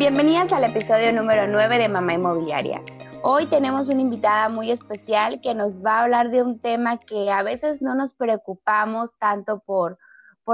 Bienvenidas al episodio número 9 de Mamá Inmobiliaria. Hoy tenemos una invitada muy especial que nos va a hablar de un tema que a veces no nos preocupamos tanto por,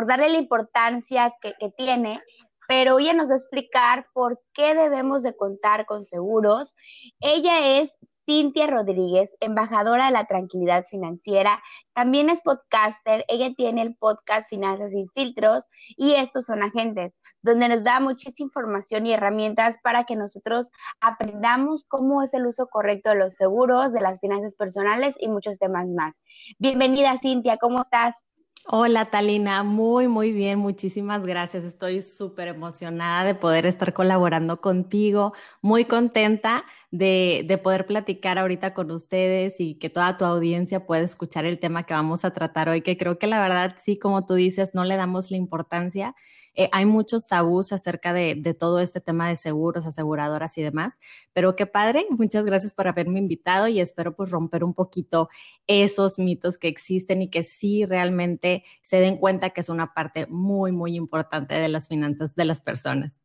darle la importancia que, que tiene, pero ella nos va a explicar por qué debemos de contar con seguros. Ella es Cintia Rodríguez, embajadora de la tranquilidad financiera. También es podcaster. Ella tiene el podcast Finanzas sin filtros y estos son agentes, donde nos da muchísima información y herramientas para que nosotros aprendamos cómo es el uso correcto de los seguros, de las finanzas personales y muchos temas más. Bienvenida, Cintia. ¿Cómo estás? Hola Talina, muy, muy bien, muchísimas gracias. Estoy súper emocionada de poder estar colaborando contigo, muy contenta de, de, poder platicar ahorita con ustedes y que toda tu audiencia pueda escuchar el tema que vamos a tratar hoy, que creo que la verdad, sí, como tú dices, no le damos la importancia eh, hay muchos tabús acerca de, todo este tema de seguros, aseguradoras y demás, pero qué padre, muchas gracias por haberme invitado y espero pues romper un poquito esos mitos que existen y que sí realmente se den cuenta que es una parte muy, muy importante de las finanzas de las personas.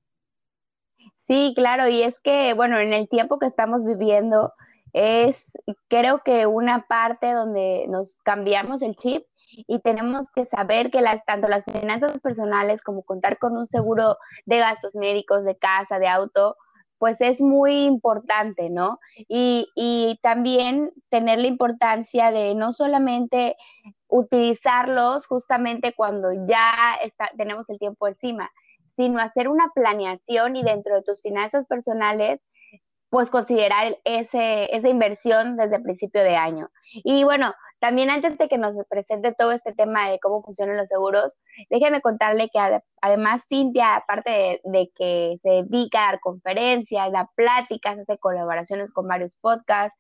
Sí, claro, y es que, bueno, en el tiempo que estamos viviendo, es creo que una parte donde nos cambiamos el chip y tenemos que saber que las, tanto las finanzas personales como contar con un seguro de gastos médicos, de casa, de auto, pues es muy importante, ¿no? Y, y también tener la importancia de no solamente utilizarlos justamente cuando ya está, tenemos el tiempo encima, sino hacer una planeación y dentro de tus finanzas personales pues considerar ese, esa inversión desde principio de año. Y bueno, también antes de que nos presente todo este tema de cómo funcionan los seguros, déjeme contarle que además Cintia, aparte de, que se dedica a dar conferencias, da pláticas, hace colaboraciones con varios podcasts,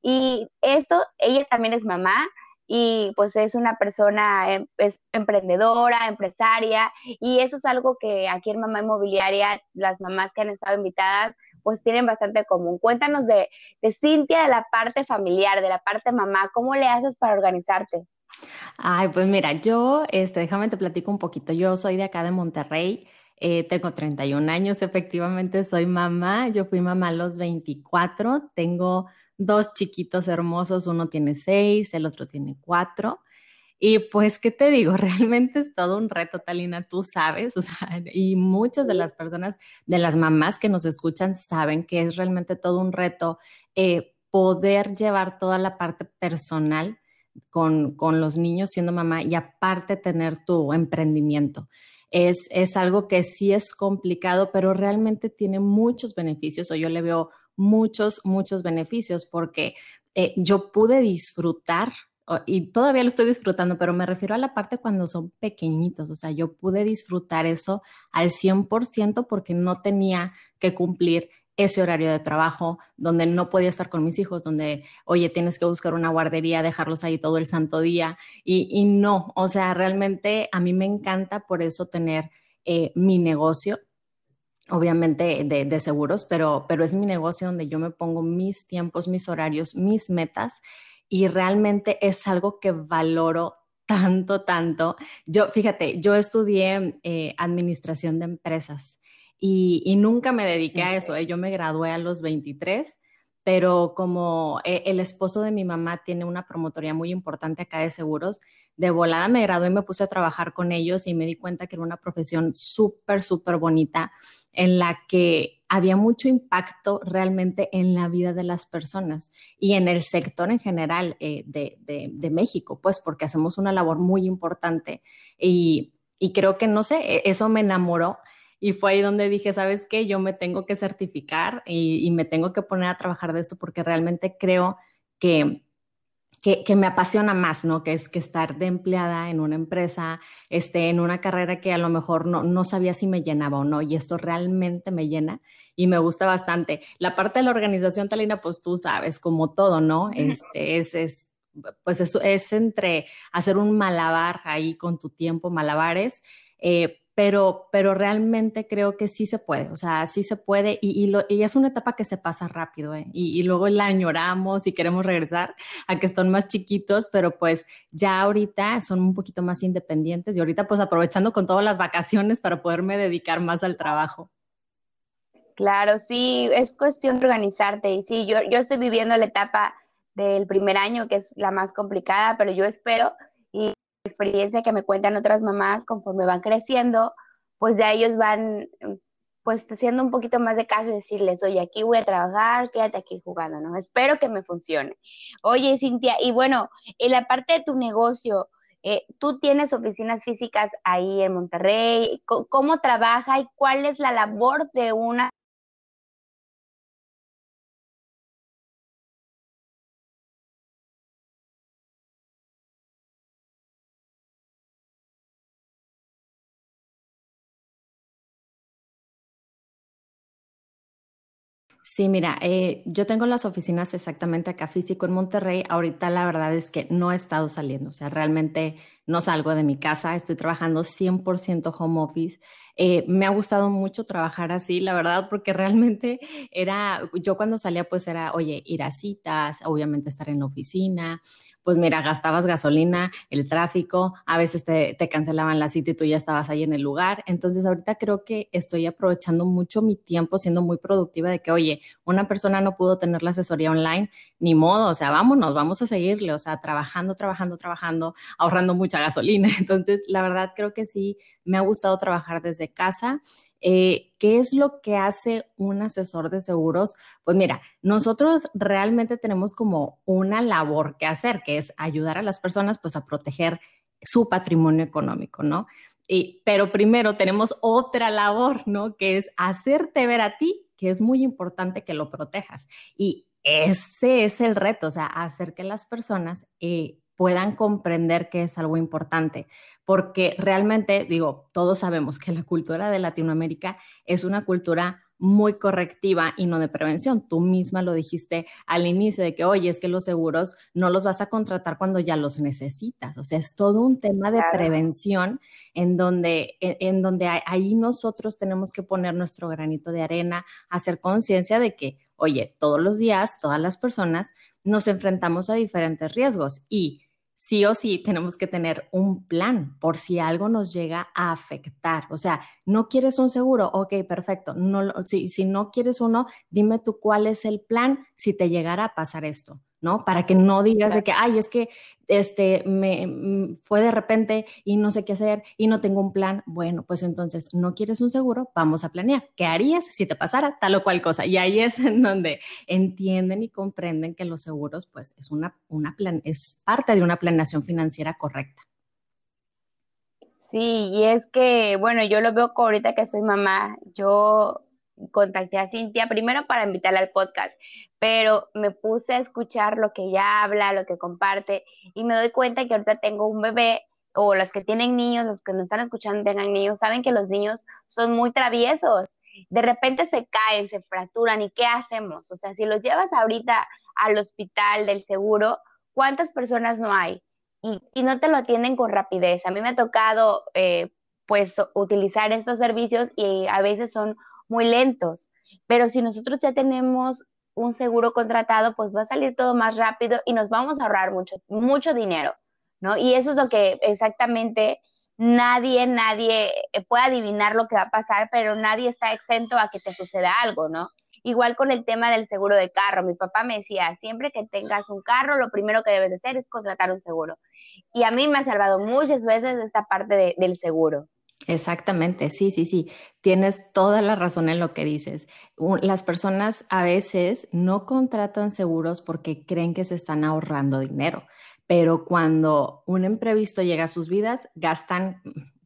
y eso, ella también es mamá, y pues es una persona em, es emprendedora, empresaria, y eso es algo que aquí en Mamá Inmobiliaria, las mamás que han estado invitadas, pues tienen bastante común. Cuéntanos de, de Cintia, de la parte familiar, de la parte mamá, ¿cómo le haces para organizarte? Ay, pues mira, yo, este, déjame te platico un poquito. Yo soy de acá de Monterrey, eh, tengo 31 años, efectivamente soy mamá. Yo fui mamá a los 24, tengo dos chiquitos hermosos, uno tiene seis, el otro tiene cuatro. Y pues, ¿qué te digo? Realmente es todo un reto, Talina, tú sabes, o sea, y muchas de las personas, de las mamás que nos escuchan, saben que es realmente todo un reto eh, poder llevar toda la parte personal con, con, los niños siendo mamá y aparte tener tu emprendimiento. Es, es algo que sí es complicado, pero realmente tiene muchos beneficios, o yo le veo muchos, muchos beneficios porque eh, yo pude disfrutar y todavía lo estoy disfrutando, pero me refiero a la parte cuando son pequeñitos, o sea, yo pude disfrutar eso al 100% porque no tenía que cumplir ese horario de trabajo, donde no podía estar con mis hijos, donde, oye, tienes que buscar una guardería, dejarlos ahí todo el santo día, y, no, o sea, realmente a mí me encanta por eso tener eh, mi negocio, obviamente de, seguros, pero, pero es mi negocio donde yo me pongo mis tiempos, mis horarios, mis metas y realmente es algo que valoro tanto, tanto. Yo, fíjate, yo estudié eh, administración de empresas y, nunca me dediqué a eso. ¿eh? Yo me gradué a los 23, pero como eh, el esposo de mi mamá tiene una promotoría muy importante acá de seguros, de volada me gradué y me puse a trabajar con ellos y me di cuenta que era una profesión súper, súper bonita en la que había mucho impacto realmente en la vida de las personas y en el sector en general eh, de, México, pues porque hacemos una labor muy importante y, creo que, no sé, e, eso me enamoró y fue ahí donde dije, ¿sabes qué? Yo me tengo que certificar y, y me tengo que poner a trabajar de esto porque realmente creo que que, me apasiona más, ¿no? Que es que estar de empleada en una empresa, este, en una carrera que a lo mejor no, no sabía si me llenaba o no, y esto realmente me llena y me gusta bastante. La parte de la organización, Talina, pues tú sabes, como todo, ¿no? Este, es, es pues es, es entre hacer un malabar ahí con tu tiempo, malabares, eh, pero, pero realmente creo que sí se puede, o sea, sí se puede y, y, y es una etapa que se pasa rápido ¿eh? y, y, luego la añoramos y queremos regresar a que están más chiquitos, pero pues ya ahorita son un poquito más independientes y ahorita pues aprovechando con todas las vacaciones para poderme dedicar más al trabajo. Claro, sí, es cuestión de organizarte. Y sí, yo, yo estoy viviendo la etapa del primer año, que es la más complicada, pero yo espero y experiencia que me cuentan otras mamás conforme van creciendo, pues ya ellos van pues haciendo un poquito más de caso y decirles, oye, aquí voy a trabajar, quédate aquí jugando, ¿no? Espero que me funcione. Oye, Cintia, y bueno, en la parte de tu negocio, eh, ¿tú tienes oficinas físicas ahí en Monterrey? ¿Cómo trabaja y cuál es la labor de una Sí, mira, eh, yo tengo las oficinas exactamente acá físico en Monterrey. Ahorita la verdad es que no he estado saliendo, o sea, realmente no salgo de mi casa, estoy trabajando 100% home office. Eh, me ha gustado mucho trabajar así, la verdad, porque realmente era, yo cuando salía pues era, oye, ir a citas, obviamente estar en la oficina, pues mira, gastabas gasolina, el tráfico, a veces te, te, cancelaban la cita y tú ya estabas ahí en el lugar. Entonces ahorita creo que estoy aprovechando mucho mi tiempo, siendo muy productiva de que, oye, una persona no pudo tener la asesoría online, ni modo, o sea, vámonos, vamos a seguirle, o sea, trabajando, trabajando, trabajando, ahorrando mucha gasolina. Entonces, la verdad creo que sí, me ha gustado trabajar desde casa. Eh, ¿Qué es lo que hace un asesor de seguros? Pues mira, nosotros realmente tenemos como una labor que hacer, que es ayudar a las personas pues a proteger su patrimonio económico, ¿no? Y, pero primero tenemos otra labor, ¿no? Que es hacerte ver a ti que es muy importante que lo protejas. Y ese es el reto, o sea, hacer que las personas eh, puedan comprender que es algo importante, porque realmente, digo, todos sabemos que la cultura de Latinoamérica es una cultura muy correctiva y no de prevención. Tú misma lo dijiste al inicio de que, oye, es que los seguros no los vas a contratar cuando ya los necesitas. O sea, es todo un tema de prevención en donde, en, donde ahí nosotros tenemos que poner nuestro granito de arena, hacer conciencia de que, oye, todos los días, todas las personas nos enfrentamos a diferentes riesgos y sí o sí tenemos que tener un plan por si algo nos llega a afectar. O sea, no quieres un seguro, ok, perfecto. No, si, si no quieres uno, dime tú cuál es el plan si te llegara a pasar esto. ¿No? Para que no digas de que, ay, es que este, me mm, fue de repente y no sé qué hacer y no tengo un plan. Bueno, pues entonces, ¿no quieres un seguro? Vamos a planear. ¿Qué harías si te pasara tal o cual cosa? Y ahí es en donde entienden y comprenden que los seguros, pues, es una, una plan, es parte de una planeación financiera correcta. Sí, y es que, bueno, yo lo veo ahorita que soy mamá. Yo contacté a Cintia primero para invitarla al podcast, pero me puse a escuchar lo que ella habla, lo que comparte, y me doy cuenta que ahorita tengo un bebé, o los que tienen niños, los que nos están escuchando tengan niños, saben que los niños son muy traviesos. De repente se caen, se fracturan, ¿y qué hacemos? O sea, si los llevas ahorita al hospital del seguro, ¿cuántas personas no hay? Y, no te lo atienden con rapidez. A mí me ha tocado, eh, pues, utilizar estos servicios y a veces son muy lentos. Pero si nosotros ya tenemos un seguro contratado, pues va a salir todo más rápido y nos vamos a ahorrar mucho, mucho dinero, ¿no? Y eso es lo que exactamente nadie, nadie eh, puede adivinar lo que va a pasar, pero nadie está exento a que te suceda algo, ¿no? Igual con el tema del seguro de carro. Mi papá me decía, siempre que tengas un carro, lo primero que debes de hacer es contratar un seguro. Y a mí me ha salvado muchas veces esta parte del seguro. Exactamente, sí, sí, sí. Tienes toda la razón en lo que dices. Las personas a veces no contratan seguros porque creen que se están ahorrando dinero, pero cuando un imprevisto llega a sus vidas, gastan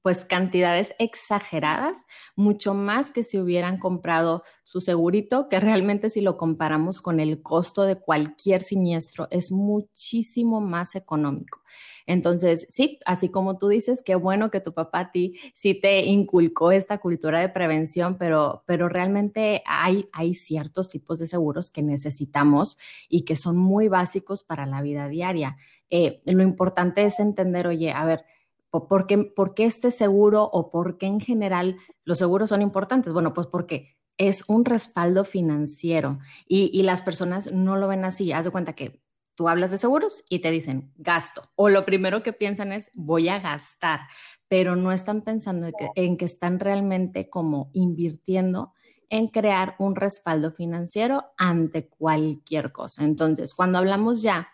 pues cantidades exageradas, mucho más que si hubieran comprado su segurito, que realmente si lo comparamos con el costo de cualquier siniestro es muchísimo más económico. Entonces, sí, así como tú dices, qué bueno que tu papá a ti sí te inculcó esta cultura de prevención, pero, pero realmente hay, hay ciertos tipos de seguros que necesitamos y que son muy básicos para la vida diaria. Eh, lo importante es entender, oye, a ver, ¿por qué, ¿por este seguro o por qué en general los seguros son importantes? Bueno, pues porque es un respaldo financiero y, las personas no lo ven así. Haz de cuenta que Tú hablas de seguros y te dicen gasto. O lo primero que piensan es voy a gastar, pero no están pensando en que, están realmente como invirtiendo en crear un respaldo financiero ante cualquier cosa. Entonces, cuando hablamos ya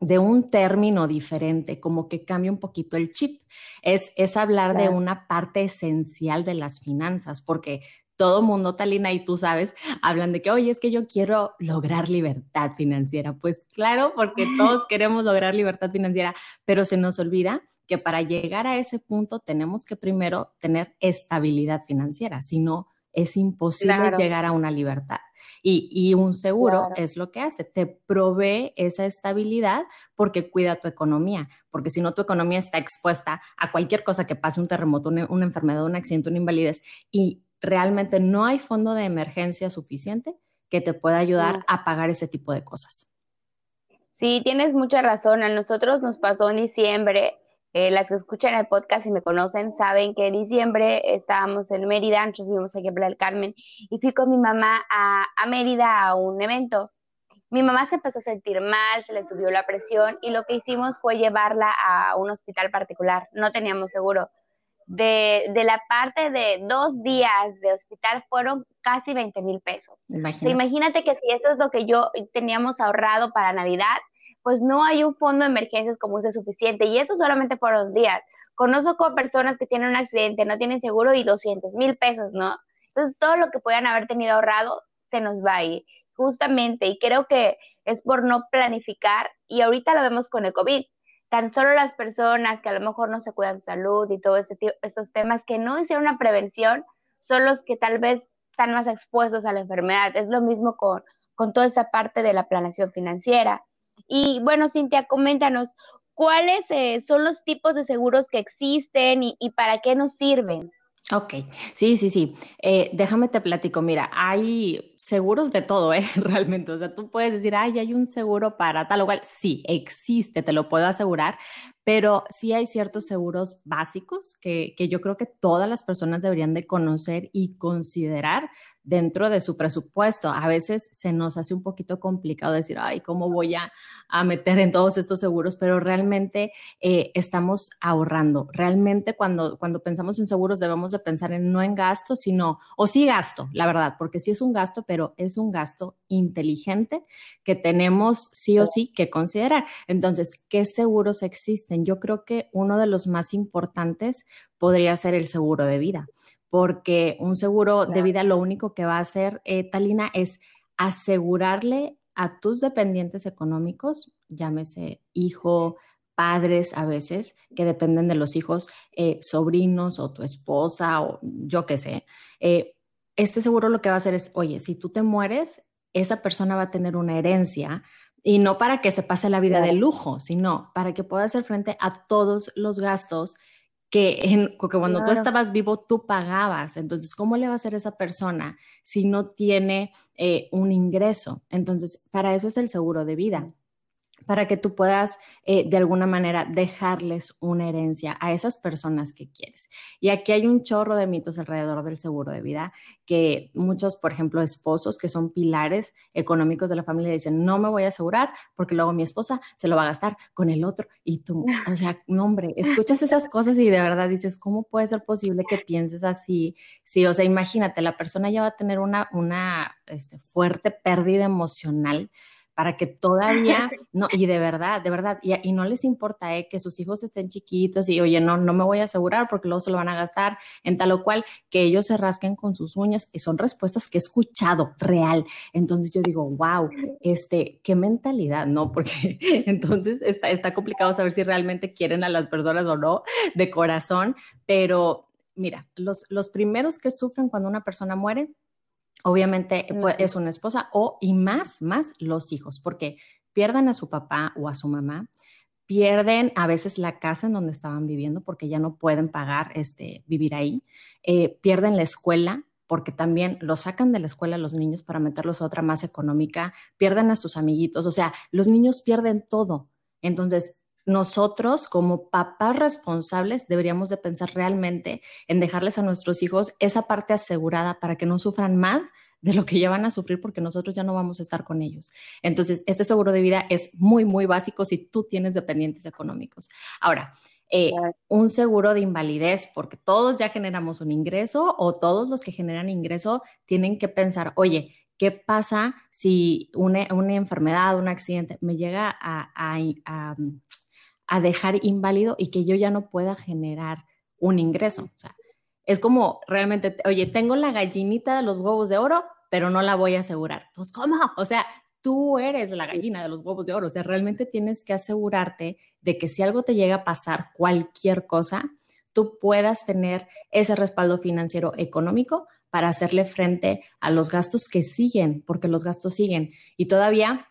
de un término diferente, como que cambia un poquito el chip, es, es hablar de una parte esencial de las finanzas, porque todo mundo, Talina, y tú sabes, hablan de que, oye, es que yo quiero lograr libertad financiera. Pues claro, porque todos queremos lograr libertad financiera, pero se nos olvida que para llegar a ese punto tenemos que primero tener estabilidad financiera, si no, es imposible llegar a una libertad. Y, un seguro es lo que hace, te provee esa estabilidad porque cuida tu economía, porque si no tu economía está expuesta a cualquier cosa que pase, un terremoto, una, una enfermedad, un accidente, una invalidez, y realmente no hay fondo de emergencia suficiente que te pueda ayudar a pagar ese tipo de cosas. Sí, tienes mucha razón. A nosotros nos pasó en diciembre. Eh, las que escuchan el podcast y me conocen saben que en diciembre estábamos en Mérida, nosotros vivimos aquí en Playa del Carmen, y fui con mi mamá a, a Mérida a un evento. Mi mamá se empezó a sentir mal, se le subió la presión y lo que hicimos fue llevarla a un hospital particular. No teníamos seguro de, de, la parte de dos días de hospital fueron casi 20 mil pesos. Imagínate. imagínate que si eso es lo que yo teníamos ahorrado para Navidad, pues no hay un fondo de emergencias como ese suficiente. Y eso solamente por dos días. Conozco personas que tienen un accidente, no tienen seguro y 200 mil pesos, ¿no? Entonces todo lo que puedan haber tenido ahorrado se nos va a ir, justamente. Y creo que es por no planificar. Y ahorita lo vemos con el COVID tan solo las personas que a lo mejor no se cuidan su salud y todos este, esos temas que no hicieron una prevención son los que tal vez están más expuestos a la enfermedad. Es lo mismo con, con toda esa parte de la planeación financiera. Y bueno, Cintia, coméntanos, ¿cuáles eh, son los tipos de seguros que existen y, y para qué nos sirven? Ok, sí, sí, sí. Eh, déjame te platico. Mira, hay seguros de todo, ¿eh? Realmente. O sea, tú puedes decir, ay, hay un seguro para tal o cual. Sí, existe, te lo puedo asegurar, pero sí hay ciertos seguros básicos que, que yo creo que todas las personas deberían de conocer y considerar dentro de su presupuesto. A veces se nos hace un poquito complicado decir, ay, ¿cómo voy a, meter en todos estos seguros? Pero realmente eh, estamos ahorrando. Realmente cuando, cuando pensamos en seguros debemos de pensar en no en gasto, sino, o sí gasto, la verdad, porque sí es un gasto, pero es un gasto inteligente que tenemos sí o sí que considerar. Entonces, ¿qué seguros existen? Yo creo que uno de los más importantes podría ser el seguro de vida porque un seguro de vida lo único que va a hacer, eh, Talina, es asegurarle a tus dependientes económicos, llámese hijo, padres a veces, que dependen de los hijos, eh, sobrinos o tu esposa o yo qué sé. Eh, este seguro lo que va a hacer es, oye, si tú te mueres, esa persona va a tener una herencia y no para que se pase la vida de lujo, sino para que pueda hacer frente a todos los gastos que, cuando tú estabas vivo tú pagabas. Entonces, ¿cómo le va a hacer esa persona si no tiene eh, un ingreso? Entonces, para eso es el seguro de vida para que tú puedas eh, de alguna manera dejarles una herencia a esas personas que quieres. Y aquí hay un chorro de mitos alrededor del seguro de vida que muchos, por ejemplo, esposos que son pilares económicos de la familia dicen, no me voy a asegurar porque luego mi esposa se lo va a gastar con el otro y tú, o sea, no hombre, escuchas esas cosas y de verdad dices, ¿cómo puede ser posible que pienses así? Sí, o sea, imagínate, la persona ya va a tener una, una este, fuerte pérdida emocional para que todavía, no, y de verdad, de verdad, y, no les importa eh, que sus hijos estén chiquitos y, oye, no, no me voy a asegurar porque luego se lo van a gastar en tal o cual, que ellos se rasquen con sus uñas, y son respuestas que he escuchado real. Entonces yo digo, wow, este, qué mentalidad, ¿no? Porque entonces está, está complicado saber si realmente quieren a las personas o no de corazón, pero mira, los, los primeros que sufren cuando una persona muere Obviamente pues, es una esposa o y más, más los hijos, porque pierden a su papá o a su mamá, pierden a veces la casa en donde estaban viviendo porque ya no pueden pagar este, vivir ahí, eh, pierden la escuela porque también los sacan de la escuela los niños para meterlos a otra más económica, pierden a sus amiguitos, o sea, los niños pierden todo. Entonces, nosotros como papás responsables deberíamos de pensar realmente en dejarles a nuestros hijos esa parte asegurada para que no sufran más de lo que ya van a sufrir porque nosotros ya no vamos a estar con ellos. Entonces, este seguro de vida es muy, muy básico si tú tienes dependientes económicos. Ahora, eh, un seguro de invalidez, porque todos ya generamos un ingreso o todos los que generan ingreso tienen que pensar, oye, ¿qué pasa si una, enfermedad, un accidente me llega a, a, dejar inválido y que yo ya no pueda generar un ingreso? O sea, es como realmente, oye, tengo la gallinita de los huevos de oro, pero no la voy a asegurar. Pues, ¿cómo? O sea, tú eres la gallina de los huevos de oro. O sea, realmente tienes que asegurarte de que si algo te llega a pasar, cualquier cosa, tú puedas tener ese respaldo financiero económico para hacerle frente a los gastos que siguen, porque los gastos siguen. Y todavía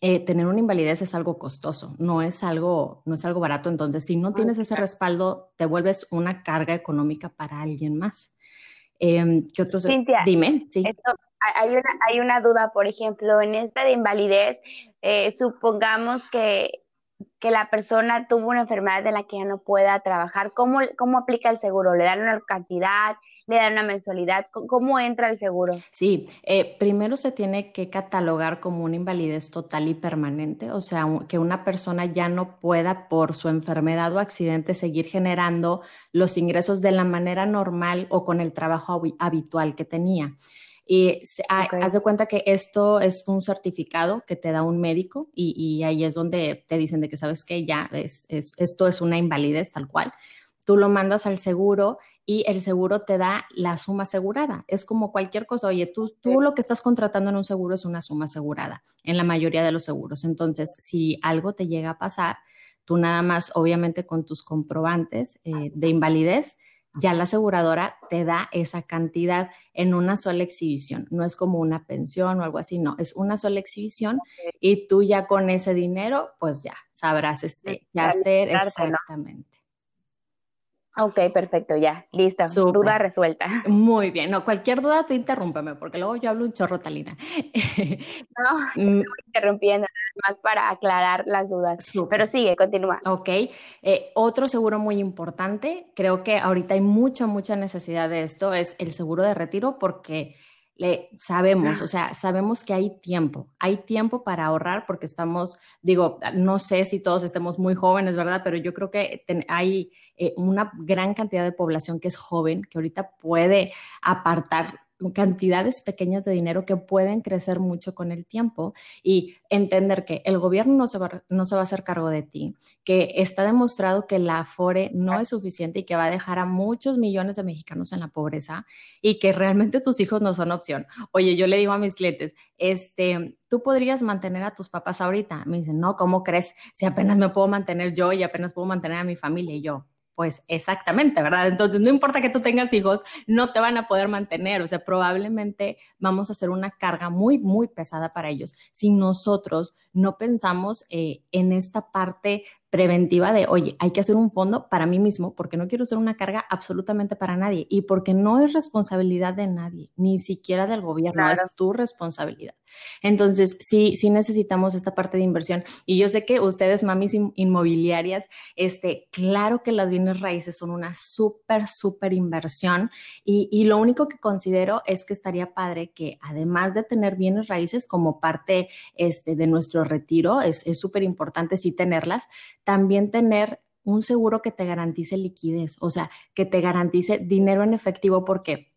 eh, tener una invalidez es algo costoso, no es algo, no es algo barato. Entonces, si no tienes ese respaldo, te vuelves una carga económica para alguien más. Em, ¿Qué otros? Dime. Sí hay una, hay una duda, por ejemplo, en esta de invalidez, eh, supongamos que, que, la persona tuvo una enfermedad de la que ya no pueda trabajar, ¿cómo, ¿cómo aplica el seguro? ¿Le dan una cantidad? ¿Le dan una mensualidad? ¿Cómo entra el seguro? Sí, eh, primero se tiene que catalogar como una invalidez total y permanente, o sea, que una persona ya no pueda por su enfermedad o accidente seguir generando los ingresos de la manera normal o con el trabajo habitual que tenía. Y haz de cuenta que esto es un certificado que te da un médico y, ahí es donde te dicen de que sabes que ya es, esto es una invalidez tal cual. Tú lo mandas al seguro y el seguro te da la suma asegurada. Es como cualquier cosa. Oye, tú, tú lo que estás contratando en un seguro es una suma asegurada en la mayoría de los seguros. Entonces, si algo te llega a pasar, tú nada más, obviamente con tus comprobantes eh, de invalidez, ya la aseguradora te da esa cantidad en una sola exhibición. No es como una pensión o algo así, no, es una sola exhibición y tú ya con ese dinero, pues ya sabrás este, qué hacer exactamente. Ok, perfecto, ya, lista. Duda resuelta. Muy bien, no, cualquier duda tú interrúmpeme, porque luego yo hablo un chorro, Talina. no, mm. estoy interrumpiendo, más para aclarar las dudas. Pero sigue, continúa. Ok, eh, otro seguro muy importante, creo que ahorita hay mucha, mucha necesidad de esto, es el seguro de retiro, porque le sabemos, o sea, sabemos que hay tiempo, hay tiempo para ahorrar porque estamos, digo, no sé si todos estemos muy jóvenes, ¿verdad? Pero yo creo que hay eh, una gran cantidad de población que es joven, que ahorita puede apartar cantidades pequeñas de dinero que pueden crecer mucho con el tiempo y entender que el gobierno no se, va, no se va a hacer cargo de ti, que está demostrado que la Afore no es suficiente y que va a dejar a muchos millones de mexicanos en la pobreza y que realmente tus hijos no son opción. Oye, yo le digo a mis clientes, este, tú podrías mantener a tus papás ahorita. Me dicen, no, ¿cómo crees? Si apenas me puedo mantener yo y apenas puedo mantener a mi familia y yo pues exactamente, ¿verdad? Entonces, no importa que tú tengas hijos, no te van a poder mantener, o sea, probablemente vamos a hacer una carga muy, muy pesada para ellos si nosotros no pensamos eh, en esta parte preventiva de, oye, hay que hacer un fondo para mí mismo porque no quiero ser una carga absolutamente para nadie y porque no es responsabilidad de nadie, ni siquiera del gobierno, es tu responsabilidad. Entonces, sí, sí necesitamos esta parte de inversión. Y yo sé que ustedes, mamis inmobiliarias, este, claro que las bienes raíces son una súper, súper inversión. Y, y, lo único que considero es que estaría padre que además de tener bienes raíces como parte este, de nuestro retiro, es súper importante sí tenerlas, también tener un seguro que te garantice liquidez, o sea, que te garantice dinero en efectivo porque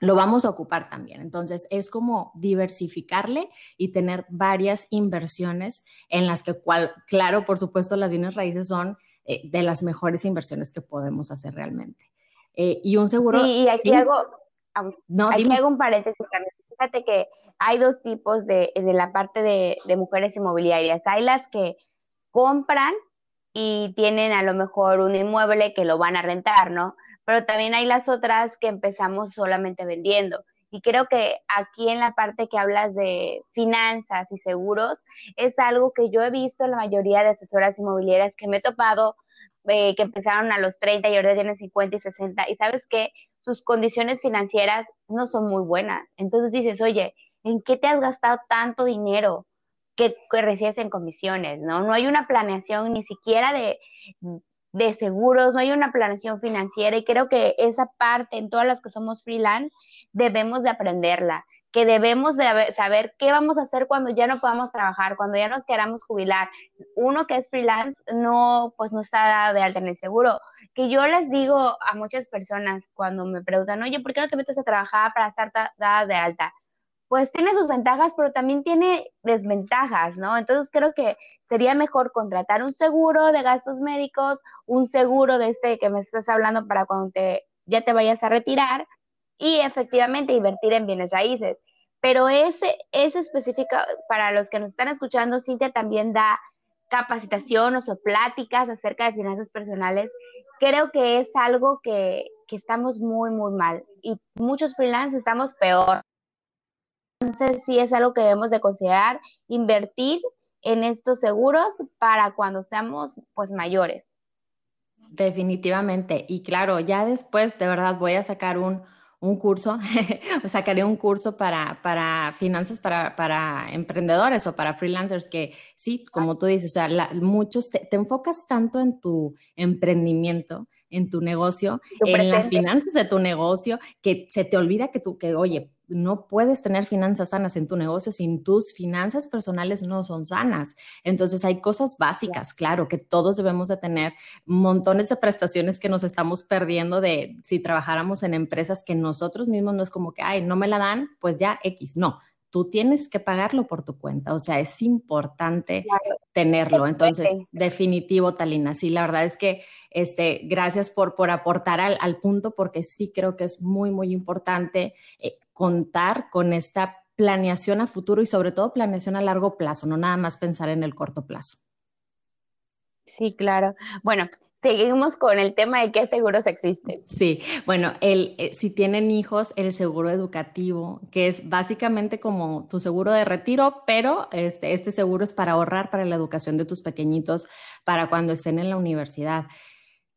lo vamos a ocupar también. Entonces, es como diversificarle y tener varias inversiones en las que, cual, claro, por supuesto, las bienes raíces son eh, de las mejores inversiones que podemos hacer realmente. Eh, y un seguro... Sí, y aquí hago, no, aquí hago un paréntesis también. Fíjate que hay dos tipos de, de la parte de, de mujeres inmobiliarias. Hay las que compran y tienen a lo mejor un inmueble que lo van a rentar, ¿no? Pero también hay las otras que empezamos solamente vendiendo. Y creo que aquí en la parte que hablas de finanzas y seguros, es algo que yo he visto en la mayoría de asesoras inmobiliarias que me he topado, eh, que empezaron a los 30 y ahora tienen 50 y 60. Y sabes que sus condiciones financieras no son muy buenas. Entonces dices, oye, ¿en qué te has gastado tanto dinero? Que, en comisiones, ¿no? No hay una planeación ni siquiera de, de seguros, no hay una planeación financiera y creo que esa parte en todas las que somos freelance debemos de aprenderla. que debemos de saber qué vamos a hacer cuando ya no podamos trabajar, cuando ya nos queramos jubilar. Uno que es freelance no, pues no está dado de alta en el seguro. Que yo les digo a muchas personas cuando me preguntan, oye, ¿por qué no te metes a trabajar para estar dada de alta? Pues tiene sus ventajas, pero también tiene desventajas, ¿no? Entonces creo que sería mejor contratar un seguro de gastos médicos, un seguro de este que me estás hablando para cuando te, ya te vayas a retirar, y efectivamente invertir en bienes raíces. Pero ese, es específico para los que nos están escuchando, Cintia también da capacitación o pláticas acerca de finanzas personales. Creo que es algo que, que estamos muy, muy mal y muchos freelancers estamos peor. Entonces sí es algo que debemos de considerar, invertir en estos seguros para cuando seamos pues mayores. Definitivamente. Y claro, ya después de verdad voy a sacar un, un curso, sacaré un curso para, para finanzas para, para, emprendedores o para freelancers que sí, como tú dices, o sea, muchos te, enfocas tanto en tu emprendimiento, en tu negocio, en las finanzas de tu negocio, que se te olvida que tú, que oye, no puedes tener finanzas sanas en tu negocio sin tus finanzas personales no son sanas. Entonces hay cosas básicas, claro, que todos debemos de tener, montones de prestaciones que nos estamos perdiendo de si trabajáramos en empresas que nosotros mismos no es como que, ay, no me la dan, pues ya X, no. Tú tienes que pagarlo por tu cuenta, o sea, es importante tenerlo. Entonces, definitivo, Talina. Sí, la verdad es que, este, gracias por, por aportar al, al punto, porque sí creo que es muy, muy importante. Eh, contar con esta planeación a futuro y sobre todo planeación a largo plazo, no nada más pensar en el corto plazo. Sí, claro. Bueno, seguimos con el tema de qué seguros existen. Sí, bueno, el, eh, si tienen hijos, el seguro educativo, que es básicamente como tu seguro de retiro, pero este, este seguro es para ahorrar para la educación de tus pequeñitos, para cuando estén en la universidad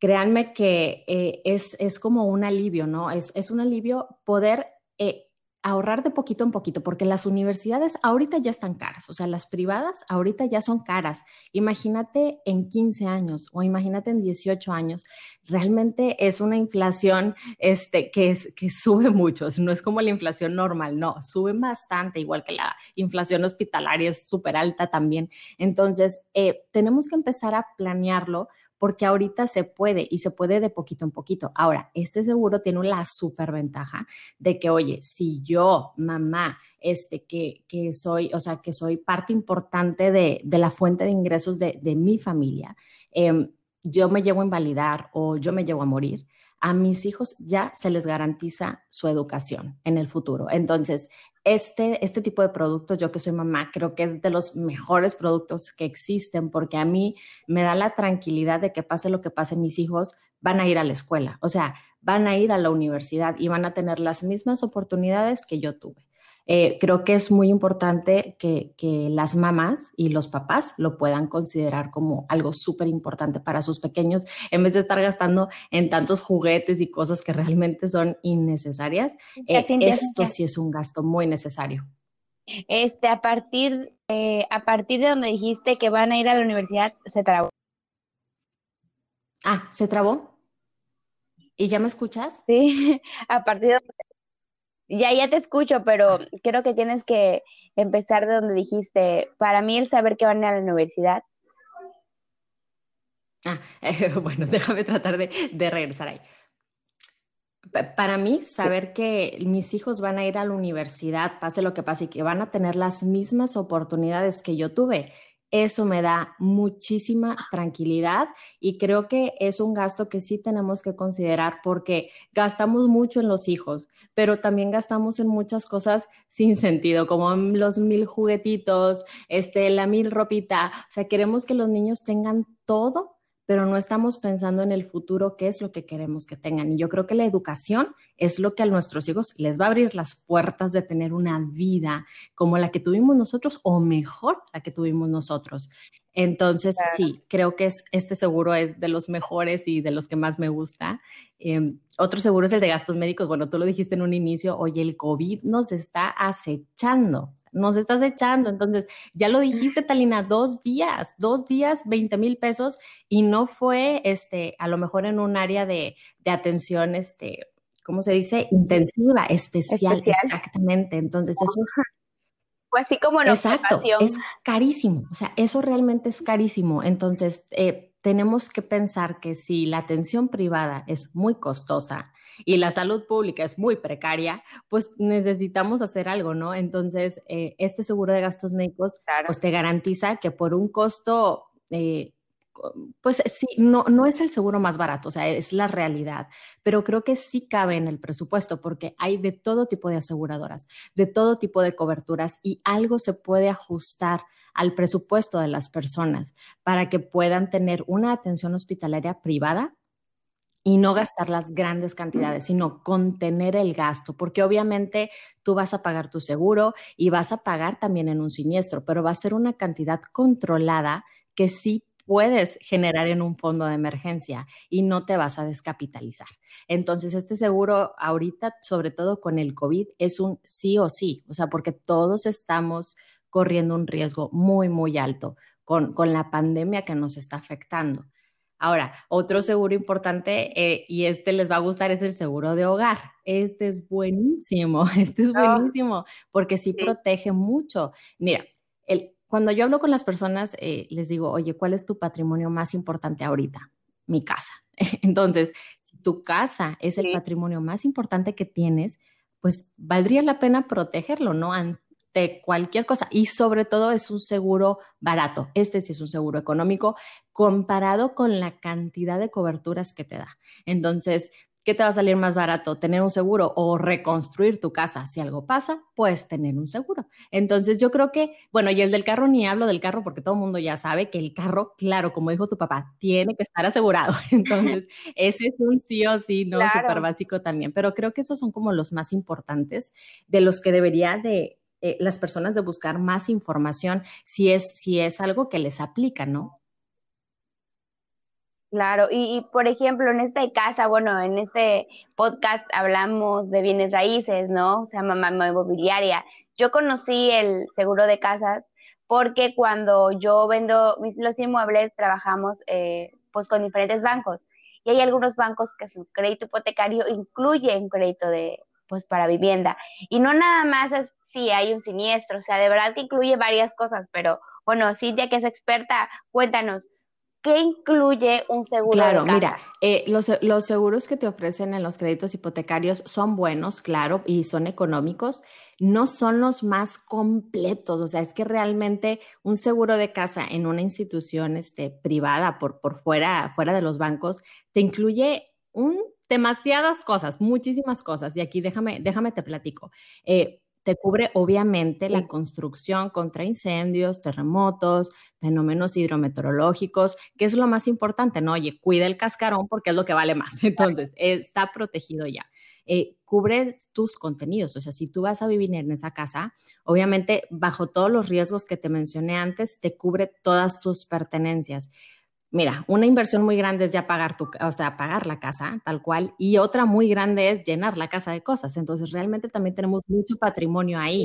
créanme que eh, es, es, como un alivio, ¿no? Es, es un alivio poder eh, ahorrar de poquito en poquito, porque las universidades ahorita ya están caras, o sea, las privadas ahorita ya son caras. Imagínate en 15 años o imagínate en 18 años, realmente es una inflación este, que, es, que sube mucho, no es como la inflación normal, no, sube bastante, igual que la inflación hospitalaria es súper alta también. Entonces, eh, tenemos que empezar a planearlo porque ahorita se puede y se puede de poquito en poquito. Ahora, este seguro tiene la superventaja de que, oye, si yo, mamá, este, que, que soy, o sea, que soy parte importante de, de la fuente de ingresos de, de mi familia, eh, yo me llevo a invalidar o yo me llevo a morir, a mis hijos ya se les garantiza su educación en el futuro. Entonces, este, este tipo de productos, yo que soy mamá, creo que es de los mejores productos que existen porque a mí me da la tranquilidad de que pase lo que pase, mis hijos van a ir a la escuela, o sea, van a ir a la universidad y van a tener las mismas oportunidades que yo tuve. Eh, creo que es muy importante que, las mamás y los papás lo puedan considerar como algo súper importante para sus pequeños, en vez de estar gastando en tantos juguetes y cosas que realmente son innecesarias. Eh, esto sí es un gasto muy necesario. Este, a partir, eh, a partir de donde dijiste que van a ir a la universidad, se trabó. Ah, ¿se trabó? ¿Y ya me escuchas? Sí, a partir de ya, ya te escucho, pero creo que tienes que empezar de donde dijiste, para mí el saber que van a la universidad. Ah, bueno, déjame tratar de, de regresar ahí. Para mí, saber que mis hijos van a ir a la universidad, pase lo que pase, y que van a tener las mismas oportunidades que yo tuve, eso me da muchísima tranquilidad y creo que es un gasto que sí tenemos que considerar porque gastamos mucho en los hijos, pero también gastamos en muchas cosas sin sentido, como los mil juguetitos, este, la mil ropita. O sea, queremos que los niños tengan todo pero no estamos pensando en el futuro, qué es lo que queremos que tengan. Y yo creo que la educación es lo que a nuestros hijos les va a abrir las puertas de tener una vida como la que tuvimos nosotros o mejor la que tuvimos nosotros. Entonces, sí, creo que es, este seguro es de los mejores y de los que más me gusta. Em, otro seguro es el de gastos médicos. Bueno, tú lo dijiste en un inicio, oye, el COVID nos está acechando, nos está acechando. Entonces, ya lo dijiste, Talina, dos días, dos días, 20 mil pesos y no fue, este, a lo mejor en un área de, de atención, este, ¿cómo se dice? Intensiva, especial, exactamente. Entonces, eso es... Así como la Exacto, es carísimo, o sea, eso realmente es carísimo. Entonces, eh, tenemos que pensar que si la atención privada es muy costosa y la salud pública es muy precaria, pues necesitamos hacer algo, ¿no? Entonces, eh, este seguro de gastos médicos, pues te garantiza que por un costo... Eh, pues sí, no, no es el seguro más barato, o sea, es la realidad, pero creo que sí cabe en el presupuesto porque hay de todo tipo de aseguradoras, de todo tipo de coberturas y algo se puede ajustar al presupuesto de las personas para que puedan tener una atención hospitalaria privada y no gastar las grandes cantidades, sino contener el gasto, porque obviamente tú vas a pagar tu seguro y vas a pagar también en un siniestro, pero va a ser una cantidad controlada que sí puedes generar en un fondo de emergencia y no te vas a descapitalizar. Entonces, este seguro ahorita, sobre todo con el COVID, es un sí o sí, o sea, porque todos estamos corriendo un riesgo muy, muy alto con, con la pandemia que nos está afectando. Ahora, otro seguro importante, eh, y este les va a gustar, es el seguro de hogar. Este es buenísimo, este es buenísimo, porque sí, protege mucho. Mira, el, cuando yo hablo con las personas, eh, les digo, oye, ¿cuál es tu patrimonio más importante ahorita? Mi casa. Entonces, si tu casa es el patrimonio más importante que tienes, pues valdría la pena protegerlo, ¿no? Ante cualquier cosa. Y sobre todo es un seguro barato. Este sí es un seguro económico comparado con la cantidad de coberturas que te da. Entonces, ¿Qué te va a salir más barato? ¿Tener un seguro o reconstruir tu casa? Si algo pasa, puedes tener un seguro. Entonces yo creo que, bueno, y el del carro ni hablo del carro porque todo el mundo ya sabe que el carro, claro, como dijo tu papá, tiene que estar asegurado. Entonces, ese es un sí o sí, ¿no? Súper básico también. Pero creo que esos son como los más importantes de los que debería de eh, las personas de buscar más información si es, si es algo que les aplica, ¿no? Claro, y, por ejemplo, en esta casa, bueno, en este podcast hablamos de bienes raíces, ¿no? O sea, mamá inmobiliaria. Yo conocí el seguro de casas porque cuando yo vendo mis, los inmuebles trabajamos eh, pues con diferentes bancos y hay algunos bancos que su crédito hipotecario incluye un crédito de pues para vivienda y no nada más es si hay un siniestro, o sea, de verdad que incluye varias cosas, pero bueno, Cintia que es experta, cuéntanos, ¿Qué incluye un seguro? Claro, de casa? mira, eh, los, los, seguros que te ofrecen en los créditos hipotecarios son buenos, claro, y son económicos. No son los más completos, o sea, es que realmente un seguro de casa en una institución este, privada por, por fuera, fuera de los bancos te incluye un, demasiadas cosas, muchísimas cosas. Y aquí déjame, déjame te platico. Eh, te cubre obviamente la construcción contra incendios, terremotos, fenómenos hidrometeorológicos, que es lo más importante, ¿no? Oye, cuida el cascarón porque es lo que vale más. Entonces, está protegido ya. Eh, cubre tus contenidos, o sea, si tú vas a vivir en esa casa, obviamente bajo todos los riesgos que te mencioné antes, te cubre todas tus pertenencias. Mira, una inversión muy grande es ya pagar tu, o sea, pagar la casa, tal cual, y otra muy grande es llenar la casa de cosas. Entonces, realmente también tenemos mucho patrimonio ahí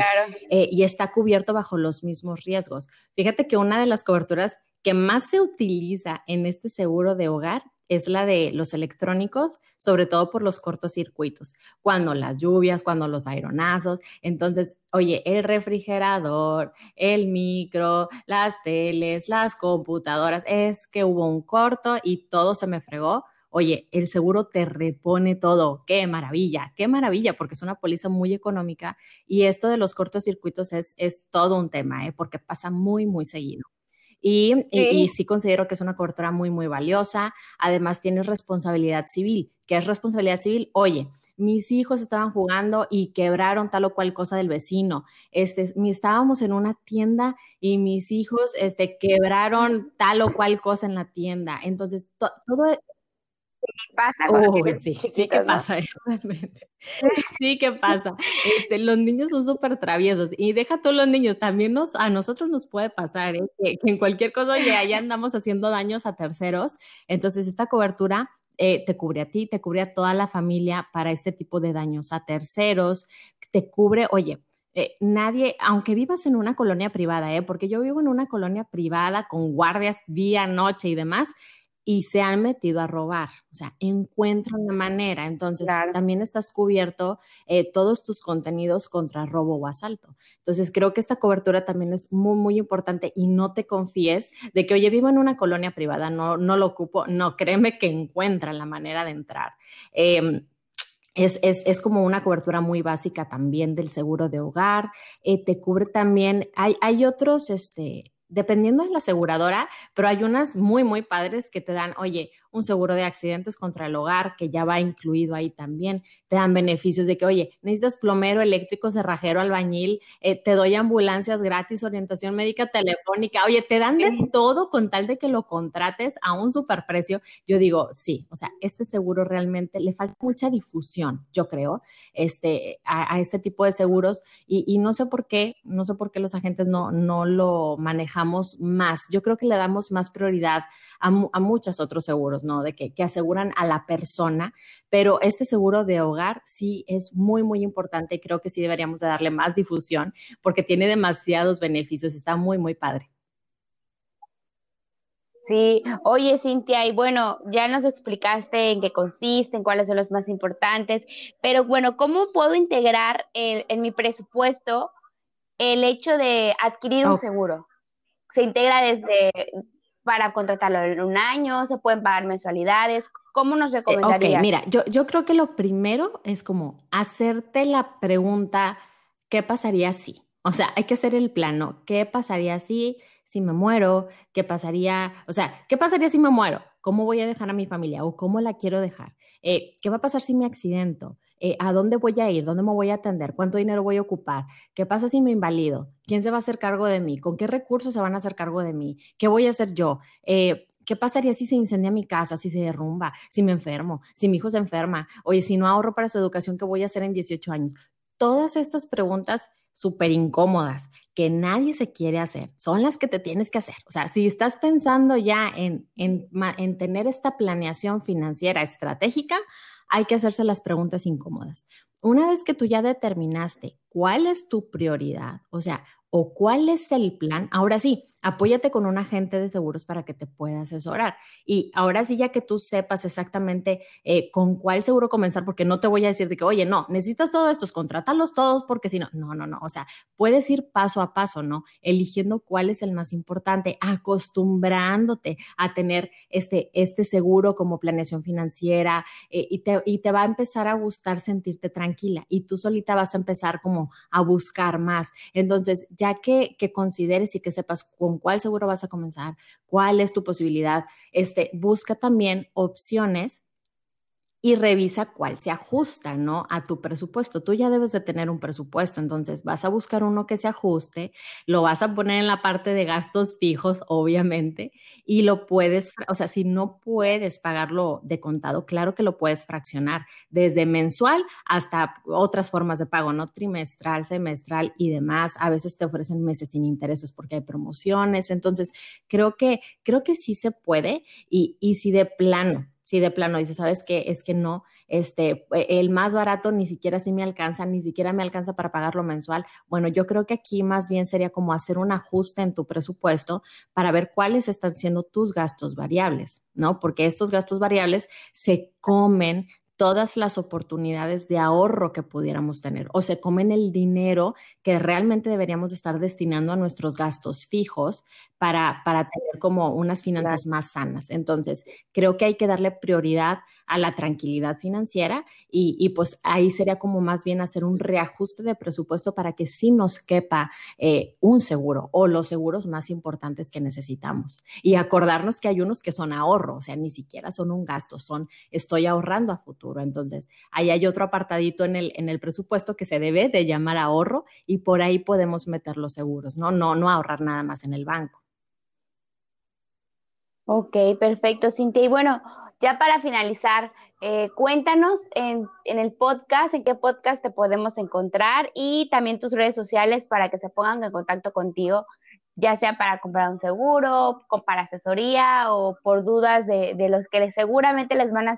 eh, y está cubierto bajo los mismos riesgos. Fíjate que una de las coberturas que más se utiliza en este seguro de hogar es la de los electrónicos, sobre todo por los cortocircuitos, cuando las lluvias, cuando los aeronazos. Entonces, oye, el refrigerador, el micro, las teles, las computadoras, es que hubo un corto y todo se me fregó. Oye, el seguro te repone todo. Qué maravilla, qué maravilla, porque es una póliza muy económica y esto de los cortocircuitos es, es todo un tema, ¿eh? porque pasa muy, muy seguido. Y sí. considero que es una cobertura muy, muy valiosa. Además, tienes responsabilidad civil. ¿Qué es responsabilidad civil? Oye, mis hijos estaban jugando y quebraron tal o cual cosa del vecino. Este, estábamos en una tienda y mis hijos este, quebraron tal o cual cosa en la tienda. Entonces, todo pasa sí, sí que pasa, realmente. Sí que pasa. Este, los niños son súper traviesos y deja tú los niños, también nos, a nosotros nos puede pasar ¿eh? que, en cualquier cosa, oye, ahí andamos haciendo daños a terceros. Entonces, esta cobertura eh, te cubre a ti, te cubre a toda la familia para este tipo de daños a terceros, te cubre, oye, eh, nadie, aunque vivas en una colonia privada, ¿eh? porque yo vivo en una colonia privada con guardias día, noche y demás, y se han metido a robar. O sea, encuentran una manera. Entonces, también estás cubierto eh, todos tus contenidos contra robo o asalto. Entonces, creo que esta cobertura también es muy, muy importante y no te confíes de que, oye, vivo en una colonia privada, no, no lo ocupo. No, créeme que encuentran la manera de entrar. Em, es, es, es, como una cobertura muy básica también del seguro de hogar. Eh, te cubre también, hay, hay otros, este, dependiendo de la aseguradora, pero hay unas muy, muy padres que te dan, oye, un seguro de accidentes contra el hogar, que ya va incluido ahí también, te dan beneficios de que, oye, necesitas plomero, eléctrico, cerrajero, albañil, eh, te doy ambulancias gratis, orientación médica telefónica, oye, te dan de todo con tal de que lo contrates a un superprecio. Yo digo, sí, o sea, este seguro realmente le falta mucha difusión, yo creo, este, a, este tipo de seguros y, no sé por qué, no sé por qué los agentes no, no lo manejamos más. Yo creo que le damos más prioridad a, a muchos otros seguros ¿no? De que, que aseguran a la persona, pero este seguro de hogar sí es muy, muy importante y creo que sí deberíamos de darle más difusión porque tiene demasiados beneficios, está muy, muy padre. Sí, oye Cintia, y bueno, ya nos explicaste en qué consisten, cuáles son los más importantes, pero bueno, ¿cómo puedo integrar en mi presupuesto el hecho de adquirir un seguro? Se integra desde para contratarlo en un año? ¿Se pueden pagar mensualidades? ¿Cómo nos eh, recomendarías? ok, mira, yo, yo creo que lo primero es como hacerte la pregunta, ¿qué pasaría si? O sea, hay que hacer el plano. ¿Qué pasaría si, si me muero? ¿Qué pasaría? O sea, ¿qué pasaría si me muero? ¿Cómo voy a dejar a mi familia o cómo la quiero dejar? Eh, ¿Qué va a pasar si me accidento? Eh, ¿A dónde voy a ir? ¿Dónde me voy a atender? ¿Cuánto dinero voy a ocupar? ¿Qué pasa si me invalido? ¿Quién se va a hacer cargo de mí? ¿Con qué recursos se van a hacer cargo de mí? ¿Qué voy a hacer yo? Eh, ¿Qué pasaría si se incendia mi casa, si se derrumba, si me enfermo, si mi hijo se enferma? Oye, si no ahorro para su educación, ¿qué voy a hacer en 18 años? Todas estas preguntas súper incómodas que nadie se quiere hacer, son las que te tienes que hacer. O sea, si estás pensando ya en, en, en tener esta planeación financiera estratégica, hay que hacerse las preguntas incómodas. Una vez que tú ya determinaste cuál es tu prioridad, o sea, o cuál es el plan, ahora sí, apóyate con un agente de seguros para que te pueda asesorar. Y ahora sí, ya que tú sepas exactamente eh, con cuál seguro comenzar, porque no te voy a decir de que, oye, no, necesitas todo estos, contrátalos todos, porque si no, no, no, no, o sea, puedes ir paso a paso, ¿no? Eligiendo cuál es el más importante, acostumbrándote a tener este, este seguro como planeación financiera eh, y, te, y te va a empezar a gustar sentirte tranquila y tú solita vas a empezar como a buscar más. Entonces, ya que, que consideres y que sepas con cuál seguro vas a comenzar, cuál es tu posibilidad, este, busca también opciones y revisa cuál se ajusta, ¿no? A tu presupuesto. Tú ya debes de tener un presupuesto, entonces vas a buscar uno que se ajuste, lo vas a poner en la parte de gastos fijos, obviamente, y lo puedes, o sea, si no puedes pagarlo de contado, claro que lo puedes fraccionar desde mensual hasta otras formas de pago, ¿no? Trimestral, semestral y demás. A veces te ofrecen meses sin intereses porque hay promociones, entonces creo que, creo que sí se puede y, y si de plano si de plano dices, ¿sabes qué? Es que no, este, e, el más barato ni siquiera sí me alcanza, ni siquiera me alcanza para pagarlo mensual. Bueno, yo creo que aquí más bien sería como hacer un ajuste en tu presupuesto para ver cuáles están siendo tus gastos variables, ¿no? Porque estos gastos variables se comen todas las oportunidades de ahorro que pudiéramos tener o se comen el dinero que realmente deberíamos estar destinando a nuestros gastos fijos para, para tener como unas finanzas más sanas. Entonces, creo que hay que darle prioridad a la tranquilidad financiera y, pues ahí sería como más bien hacer un reajuste de presupuesto para que sí nos quepa eh, un seguro o los seguros más importantes que necesitamos. Y acordarnos que hay unos que son ahorro, o sea, ni siquiera son un gasto, son estoy ahorrando a futuro. Entonces, ahí hay otro apartadito en el, en el presupuesto que se debe de llamar ahorro y por ahí podemos meter los seguros, ¿no? No, no ahorrar nada más en el banco. Ok, perfecto, Cintia. Y bueno, ya para finalizar, eh, cuéntanos en, el podcast, en qué podcast te podemos encontrar y también tus redes sociales para que se pongan en contacto contigo, ya sea para comprar un seguro, para asesoría o por dudas de, los que seguramente les van a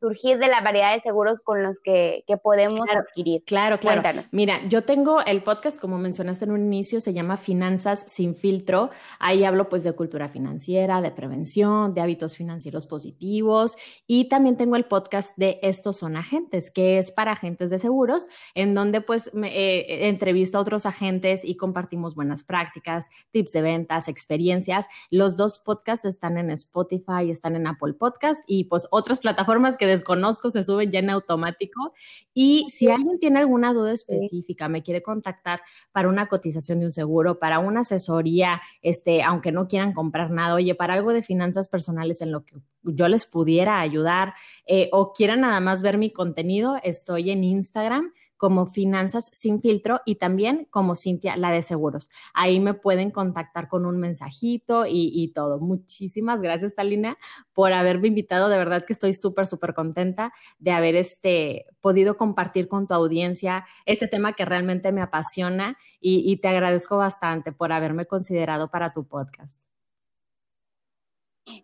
surgir de la variedad de seguros con los que, podemos adquirir. Claro, claro. Cuéntanos. Mira, yo tengo el podcast, como mencionaste en un inicio, se llama Finanzas sin filtro. Ahí hablo pues de cultura financiera, de prevención, de hábitos financieros positivos y también tengo el podcast de Estos son agentes, que es para agentes de seguros, en donde pues me, eh, entrevisto a otros agentes y compartimos buenas prácticas, tips de ventas, experiencias. Los dos podcasts están en Spotify, están en Apple Podcast y pues otras plataformas que desconozco se suben ya en automático. Y si alguien tiene alguna duda específica, me quiere contactar para una cotización de un seguro, para una asesoría, este, aunque no quieran comprar nada, oye, para algo de finanzas personales en lo que yo les pudiera ayudar eh, o quieran nada más ver mi contenido, estoy en Instagram como Finanzas sin filtro y también como Cintia, la de seguros. Ahí me pueden contactar con un mensajito y, todo. Muchísimas gracias, Talina, por haberme invitado. De verdad que estoy súper, súper contenta de haber este, podido compartir con tu audiencia este tema que realmente me apasiona y te agradezco bastante por haberme considerado para tu podcast.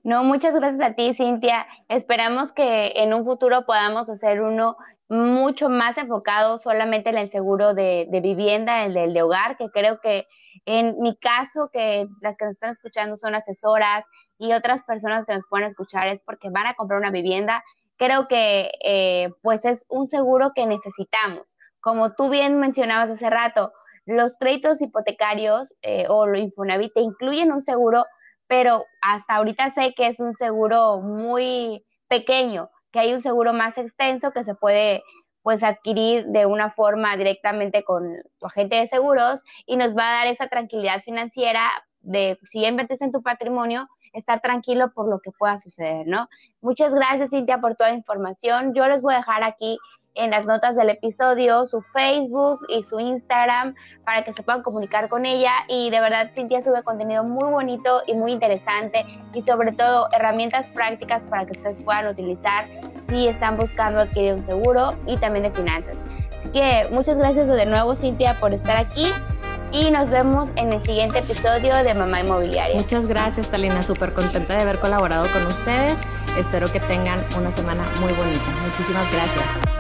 No, muchas gracias a ti, Cintia. Esperamos que en un futuro podamos hacer uno mucho más enfocado solamente en el seguro de, vivienda, el de hogar, que creo que en mi caso, que las que nos están escuchando son asesoras y otras personas que nos pueden escuchar es porque van a comprar una vivienda, creo que eh, pues es un seguro que necesitamos. Como tú bien mencionabas hace rato, los créditos hipotecarios eh, o lo Infonavit incluyen un seguro, pero hasta ahorita sé que es un seguro muy pequeño que hay un seguro más extenso que se puede pues adquirir de una forma directamente con tu agente de seguros y nos va a dar esa tranquilidad financiera de si ya invertes en tu patrimonio, estar tranquilo por lo que pueda suceder, ¿no? Muchas gracias, Cintia, por toda la información. Yo les voy a dejar aquí en las notas del episodio su Facebook y su Instagram para que se puedan comunicar con ella. Y de verdad, Cintia sube contenido muy bonito y muy interesante y sobre todo herramientas prácticas para que ustedes puedan utilizar si están buscando adquirir un seguro y también de finanzas. Así que muchas gracias de nuevo, Cintia, por estar aquí y nos vemos en el siguiente episodio de Mamá Inmobiliaria. Muchas gracias, Talina. Súper contenta de haber colaborado con ustedes. Espero que tengan una semana muy bonita. Muchísimas gracias.